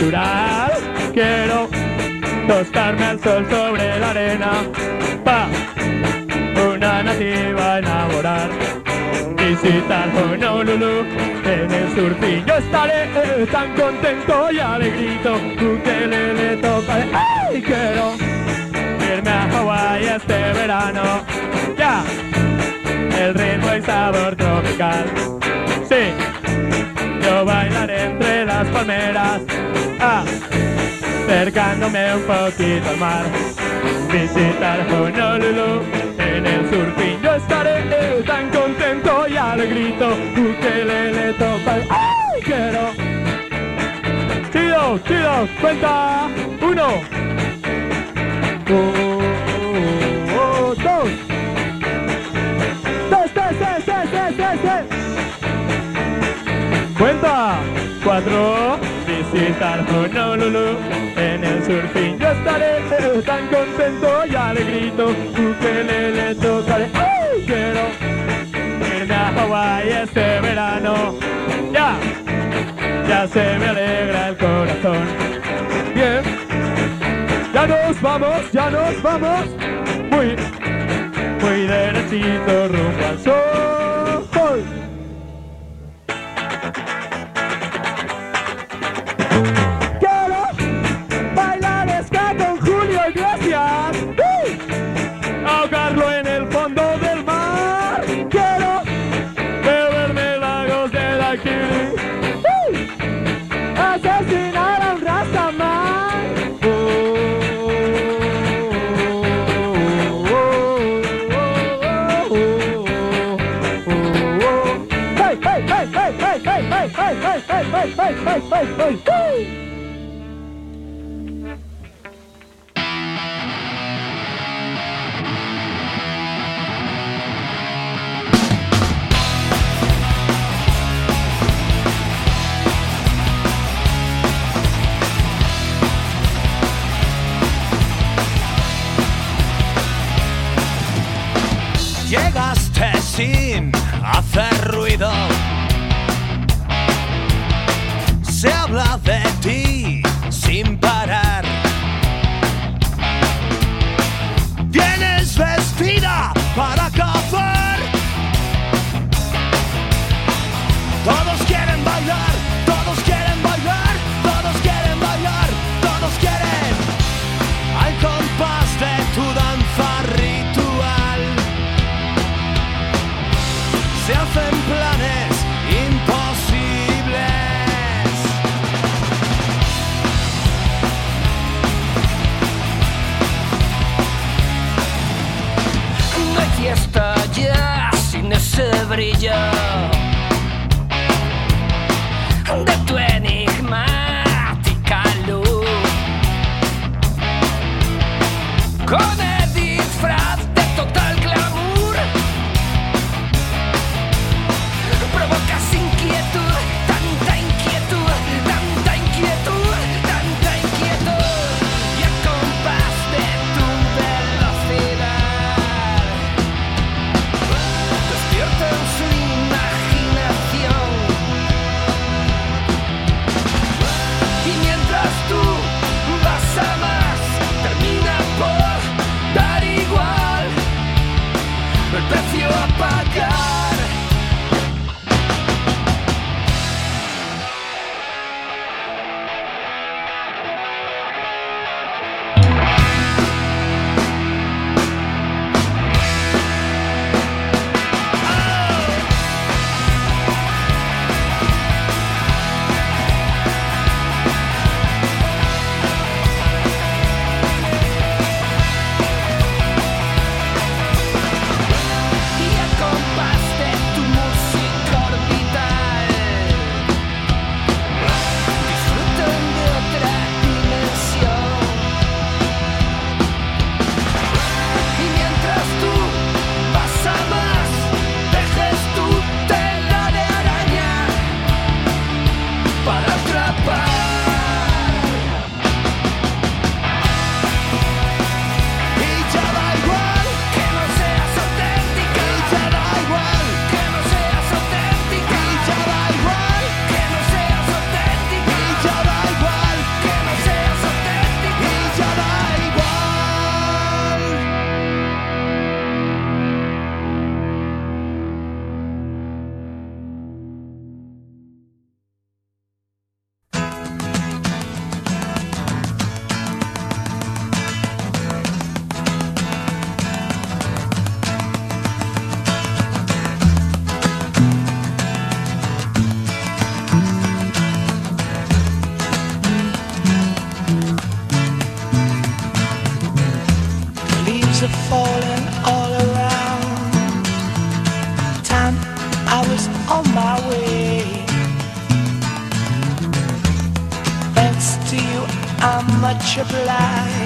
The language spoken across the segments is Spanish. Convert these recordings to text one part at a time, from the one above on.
natural. Quiero tostarme al sol sobre la arena. Pa, una nativa enamorar. Visitar Honolulu en el surfing. Yo estaré eh, tan contento y alegrito. Que le, le. ¡Ay! Quiero irme a Hawái este verano. Ya, el ritmo y sabor tropical. Sí, yo bailaré entre las palmeras. Ah, acercándome un poquito al mar. Visitar Honolulu en el surfing. Yo estaré eh, tan contento y alegrito. Que le, le toca. ¡Ay! Quiero. Chido, chido, cuenta. Uno. Oh, dos. Cuenta. Cuatro. Visitar Honolulu en el surfing. Yo estaré tan contento y alegrito. Le, le tocaré. ¡Ay! Quiero irme a Hawái este verano. Ya. Ya se me alegra el corazón. Bien. Ya nos vamos, ya nos vamos. Muy, muy derechito rumbo al sol. of life.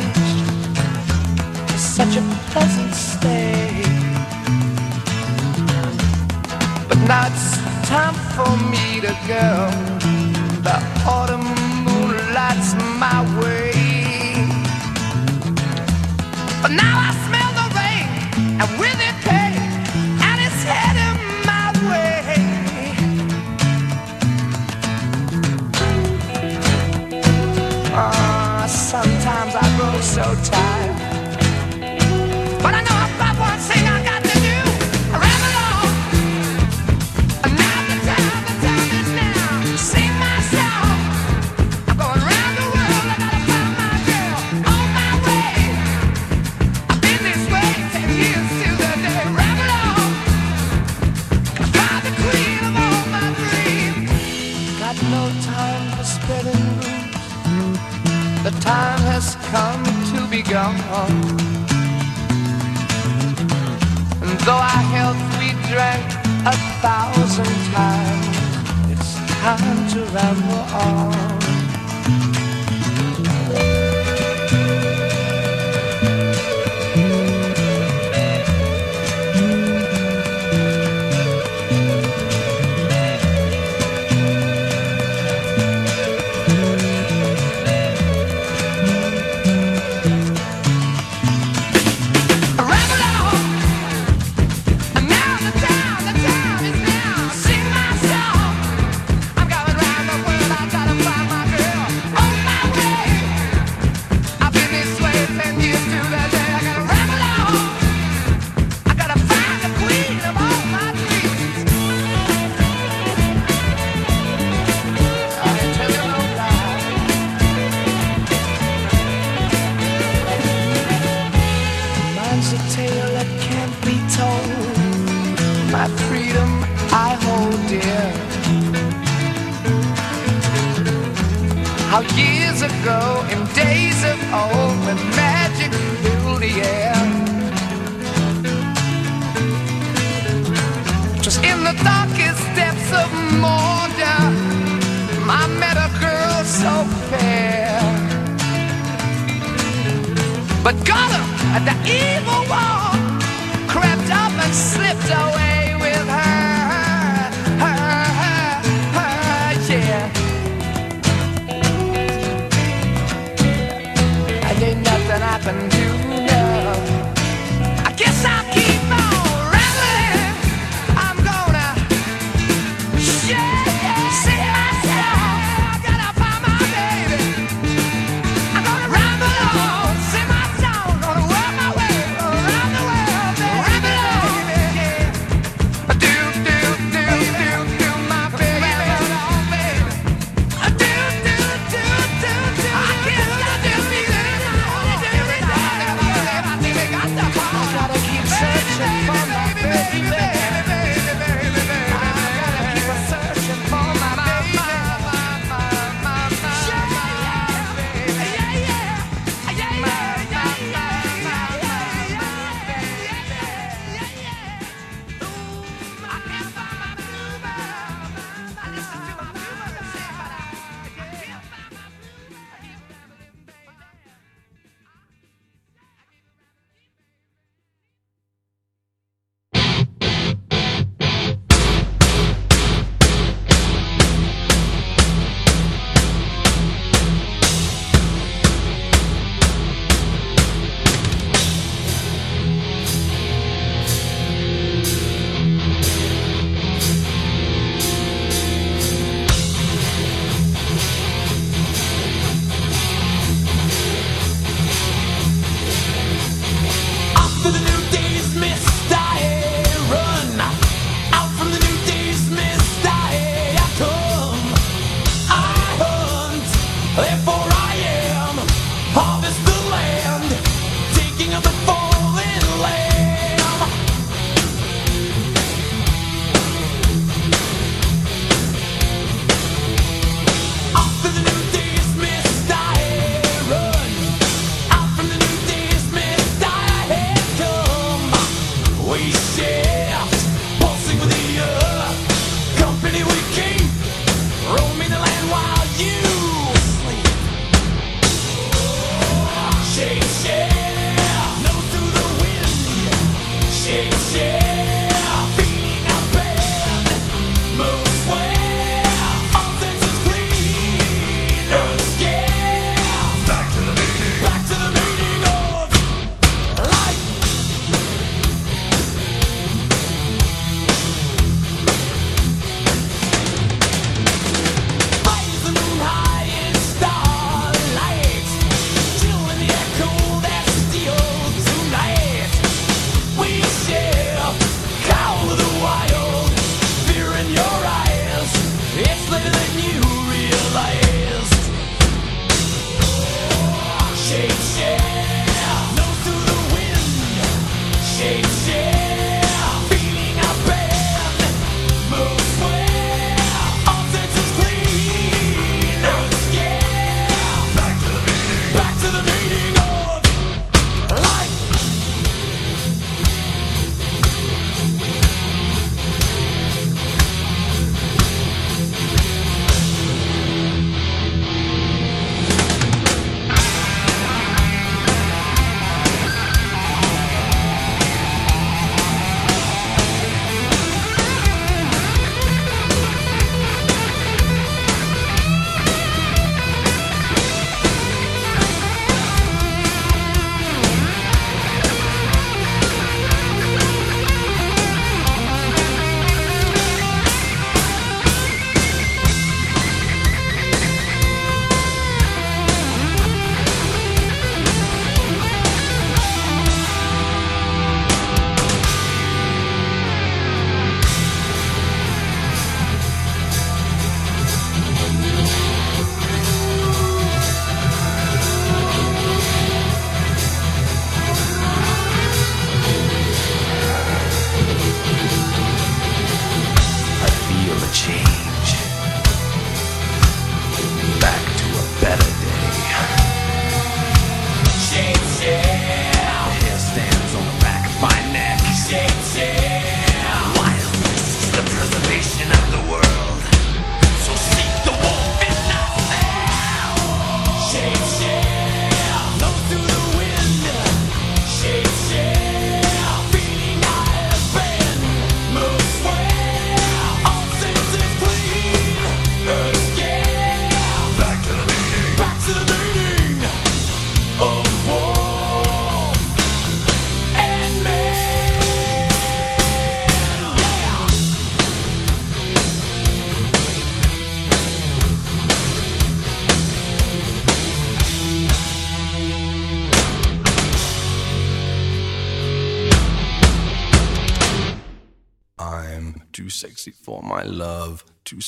hands around her arm.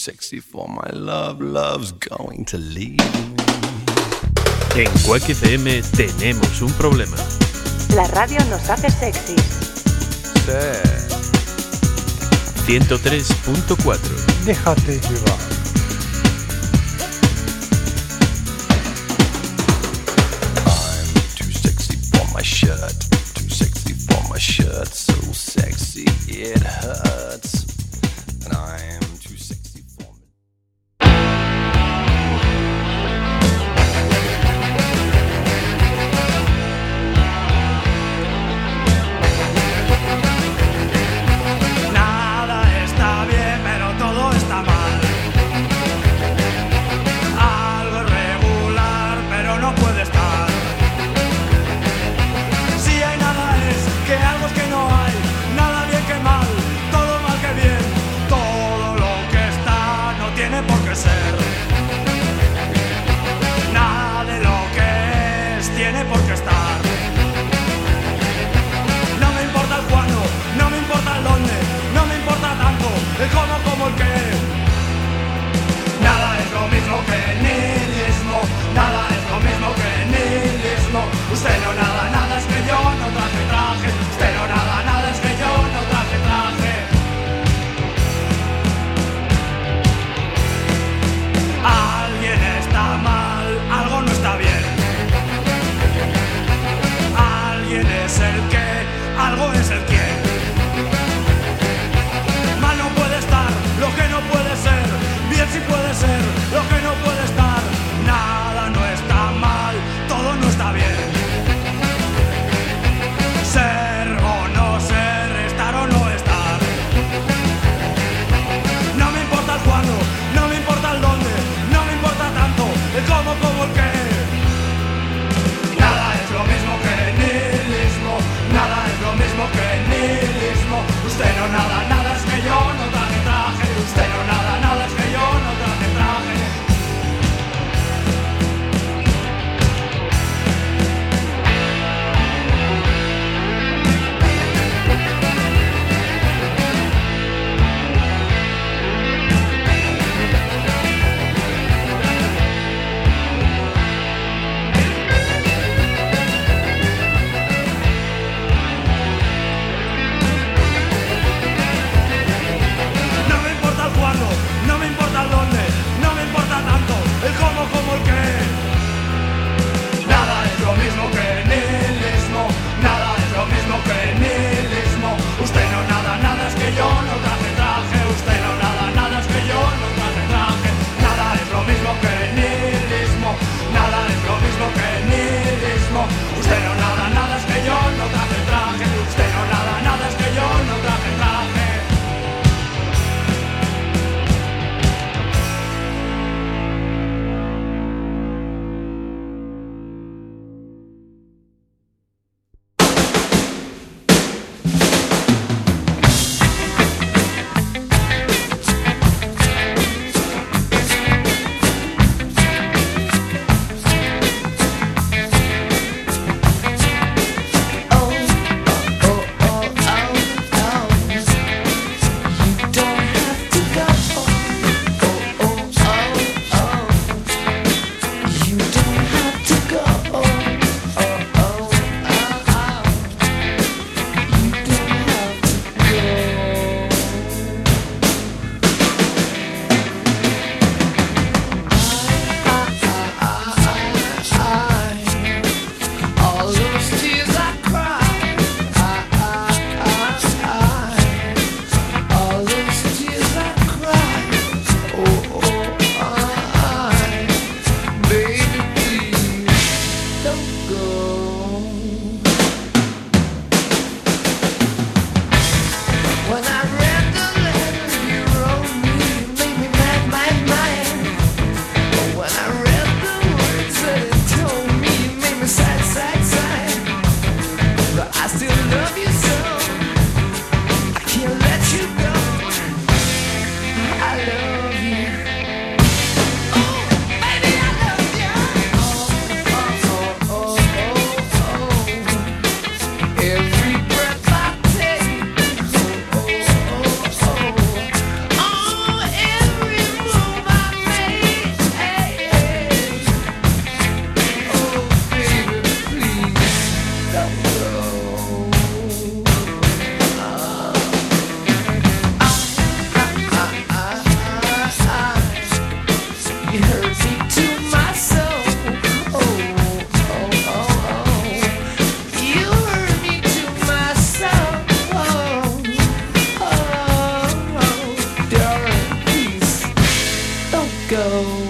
sexy for my love, love's going to leave me. En Quack FM tenemos un problema. La radio nos hace sexy. Sí. 103.4 Déjate llevar. shirt. Too sexy for my shirt, so sexy it hurts. go.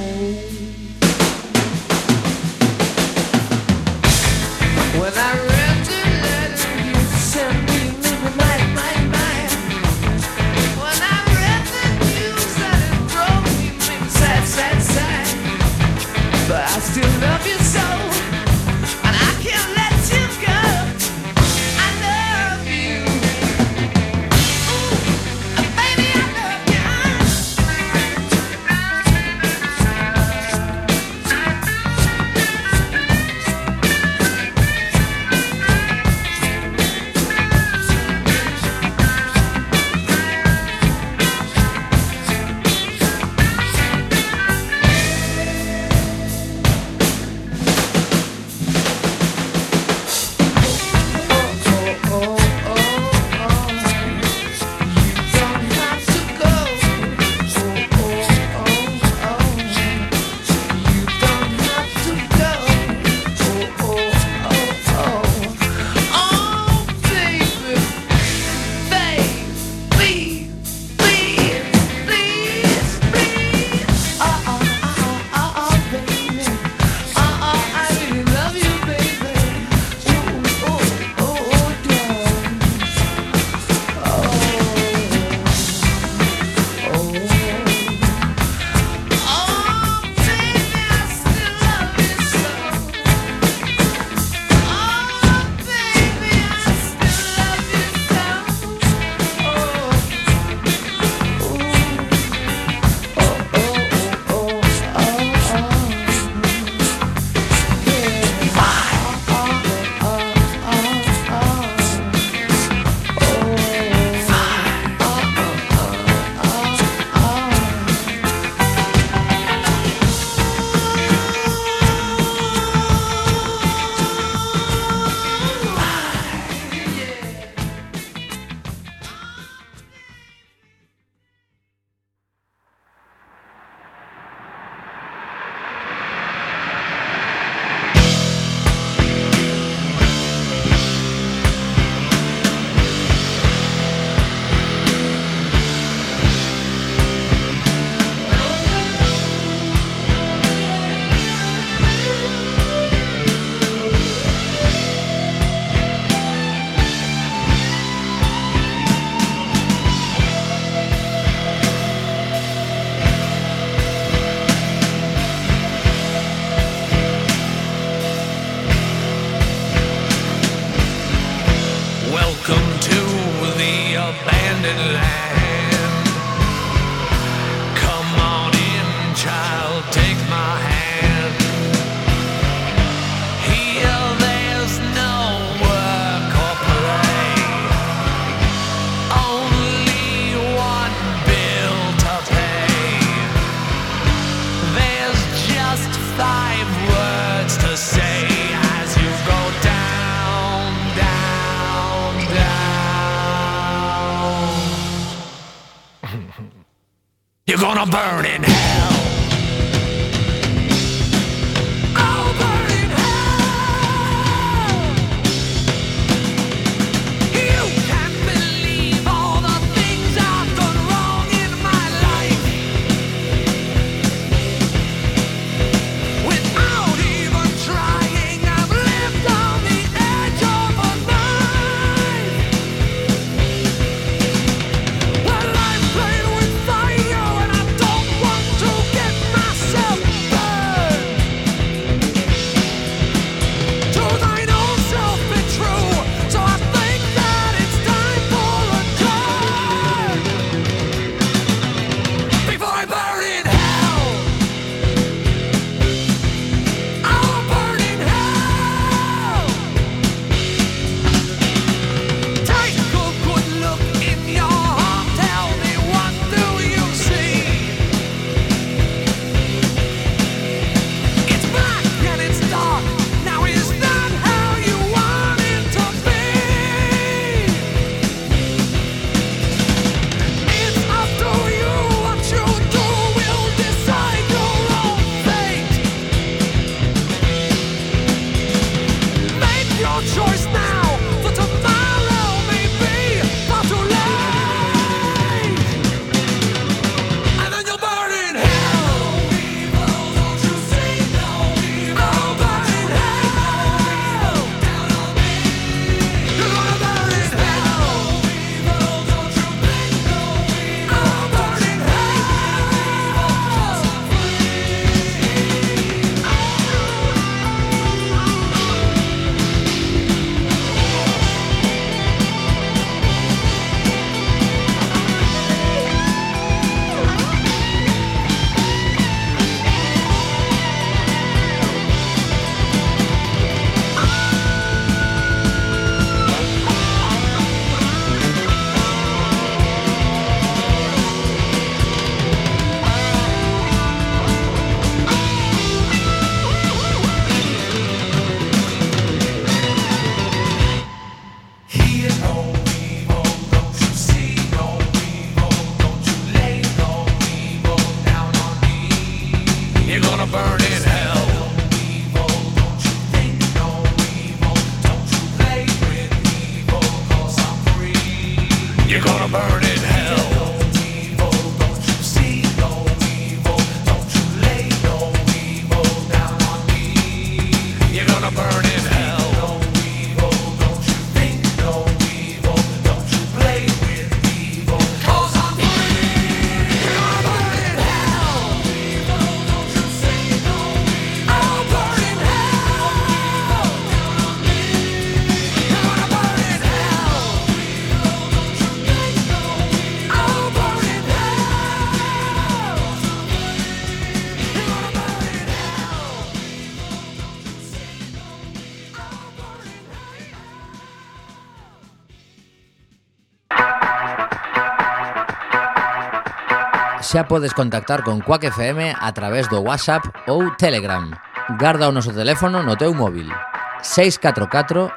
xa podes contactar con Quack FM a través do WhatsApp ou Telegram. Garda o noso teléfono no teu móvil. 644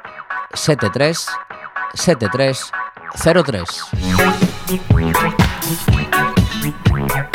73 73 03.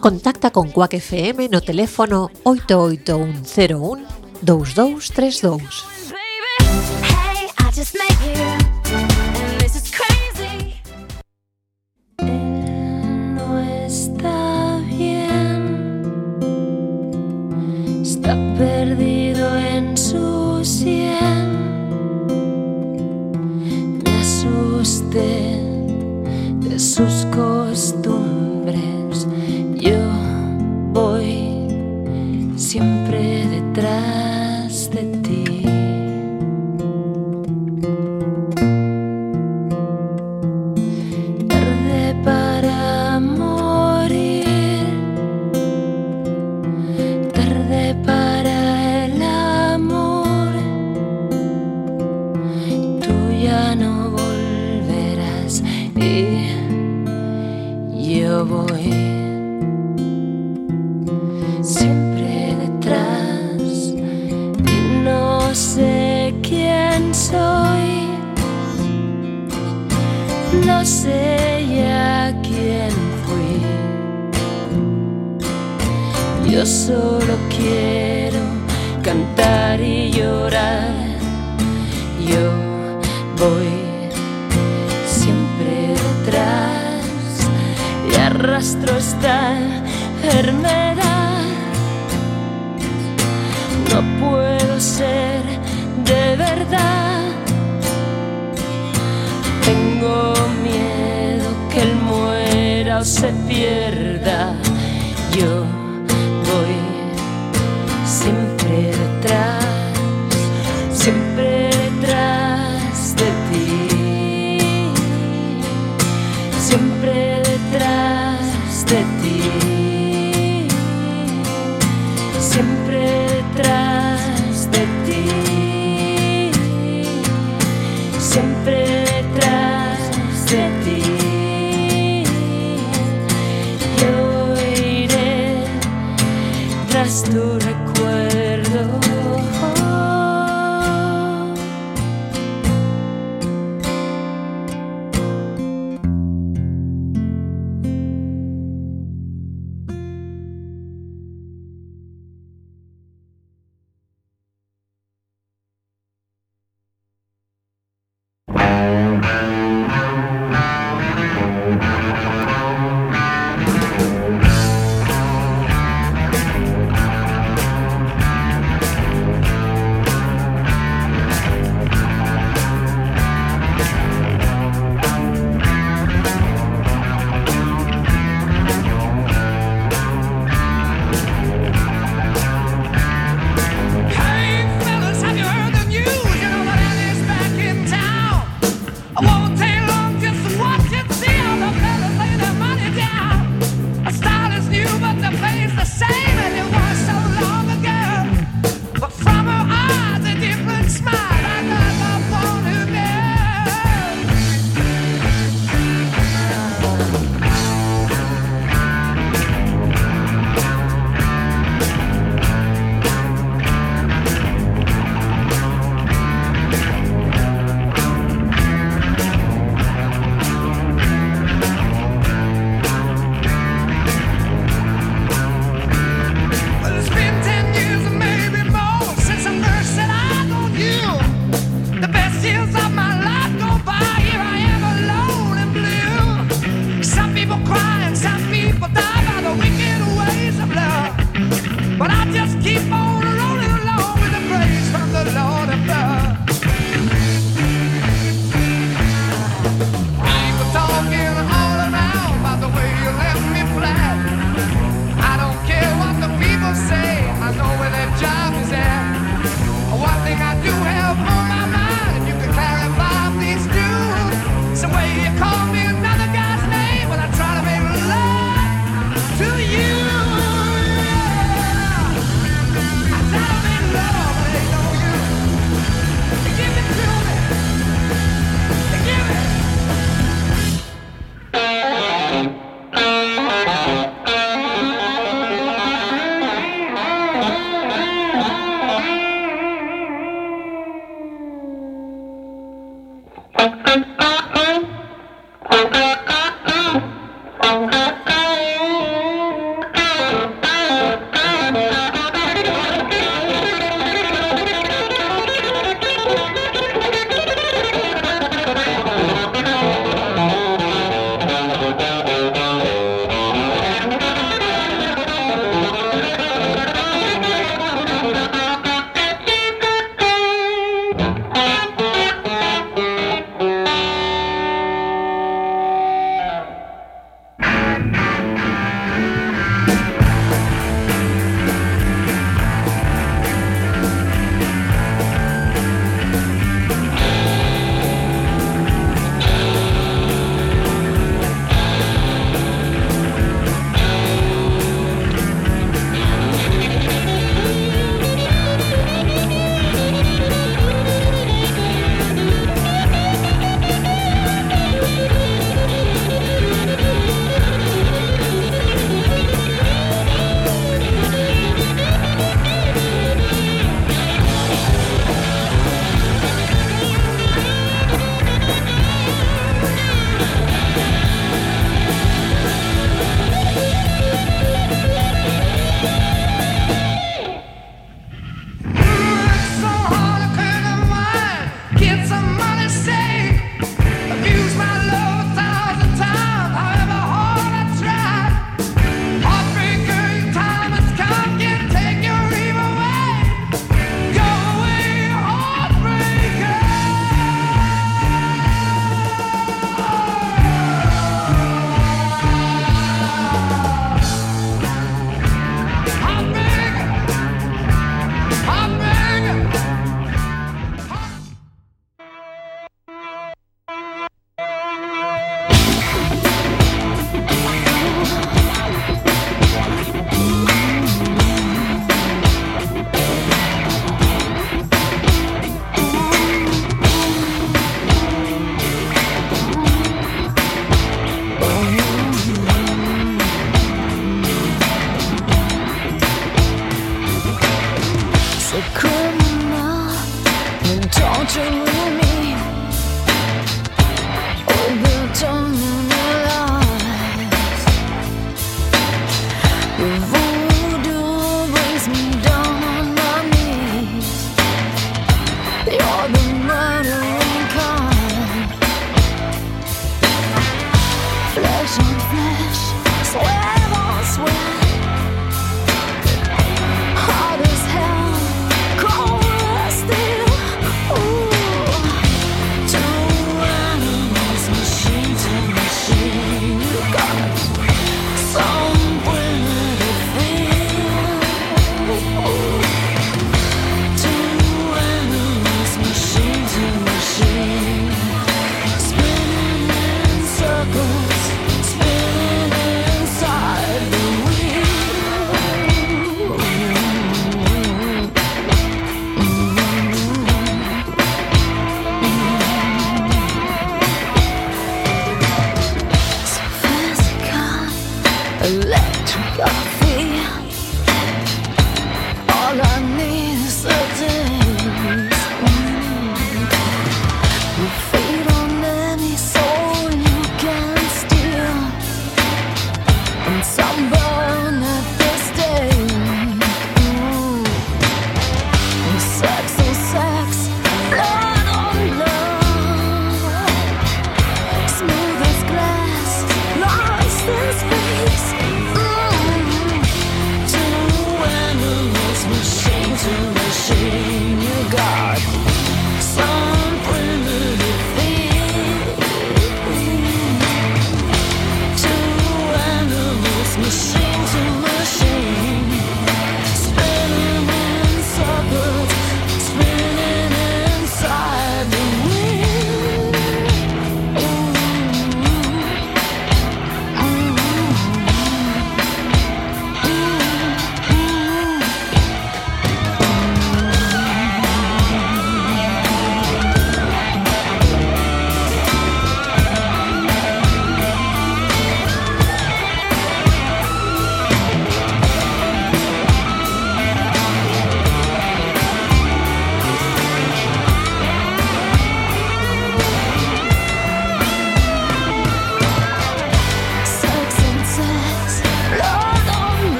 Contacta con Quack FM no teléfono 88101 2232.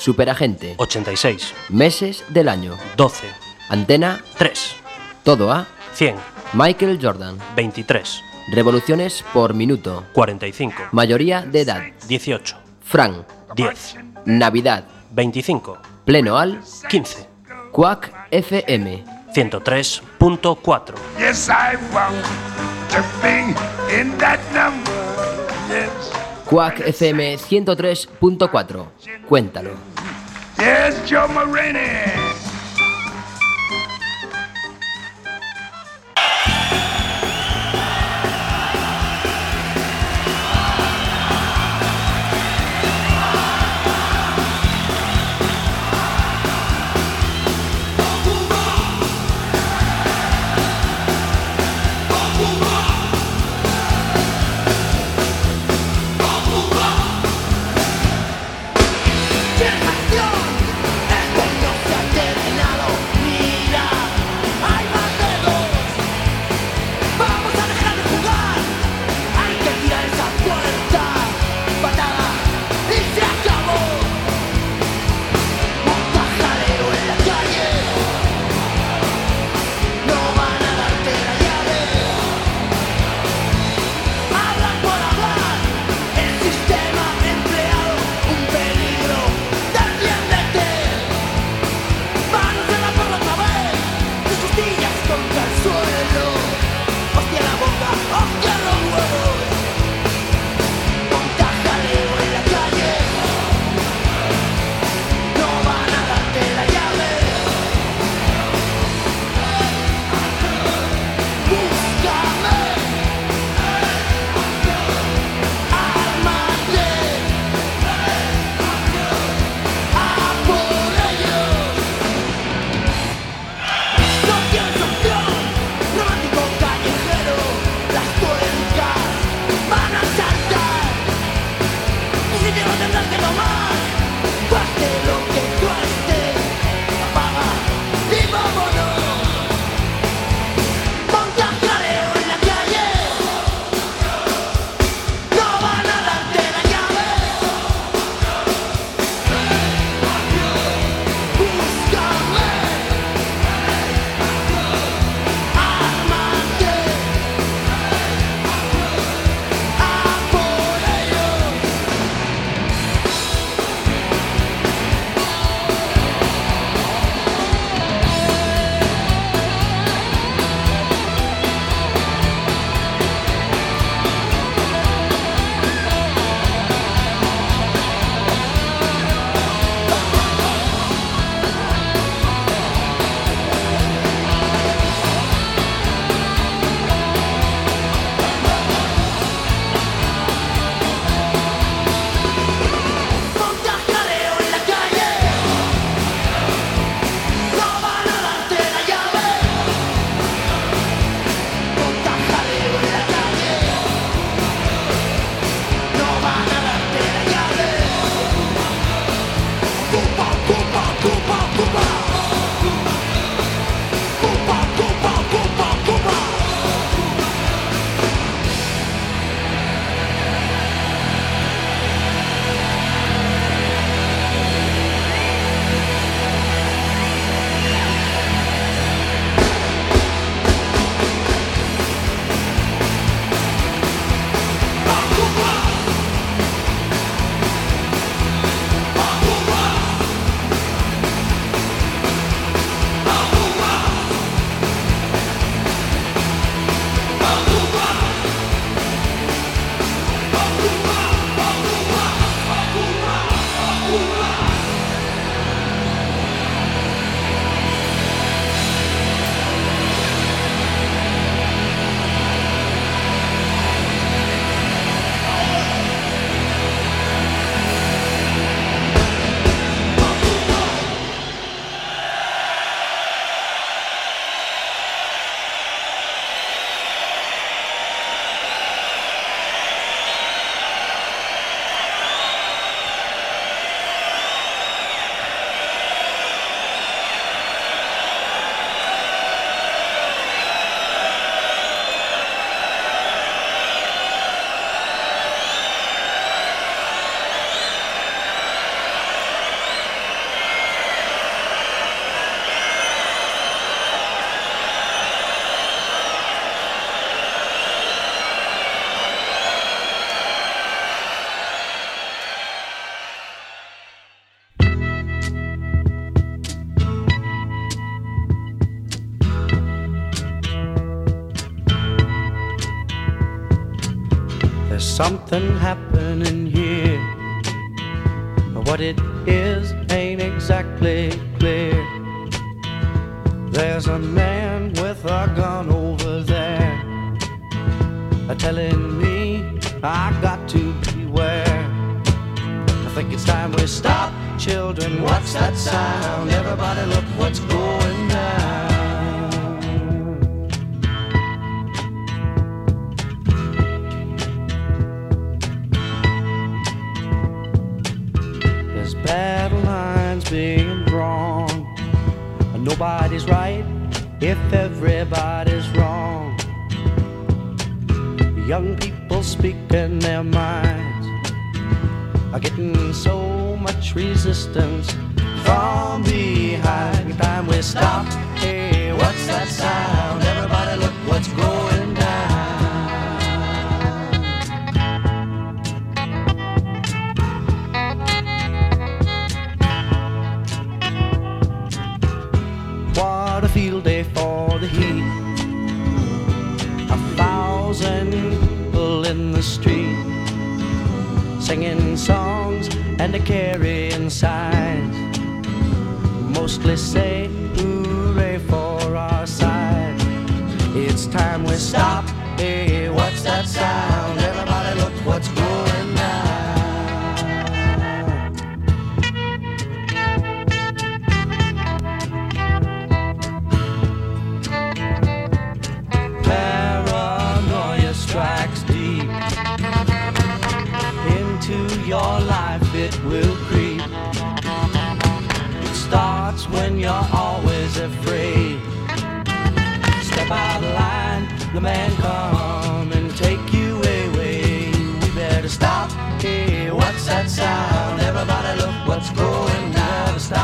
Superagente. 86. Meses del año. 12. Antena. 3. Todo a. 100. Michael Jordan. 23. Revoluciones por minuto. 45. Mayoría de edad. 18. Frank. 10. Navidad. 25. Pleno al. 15. Quack FM. 103.4. Yes, I want to be in that number. Yes. Quack FM 103.4. Cuéntalo. Yes, Joe Marini. Children, what's that sound? Everybody look what's going down. There's battle lines being drawn. Nobody's right if everybody's wrong. Young people speaking their minds are getting so much resistance from behind. Time we stop. Hey, what's that sound? Everybody look what's going down. What a field day for the heat. A thousand people in the street singing songs and a carrying signs. Mostly say hooray for our side. It's time we stop. Hey, what's that sound? The man come and take you away. We better stop. Hey, what's that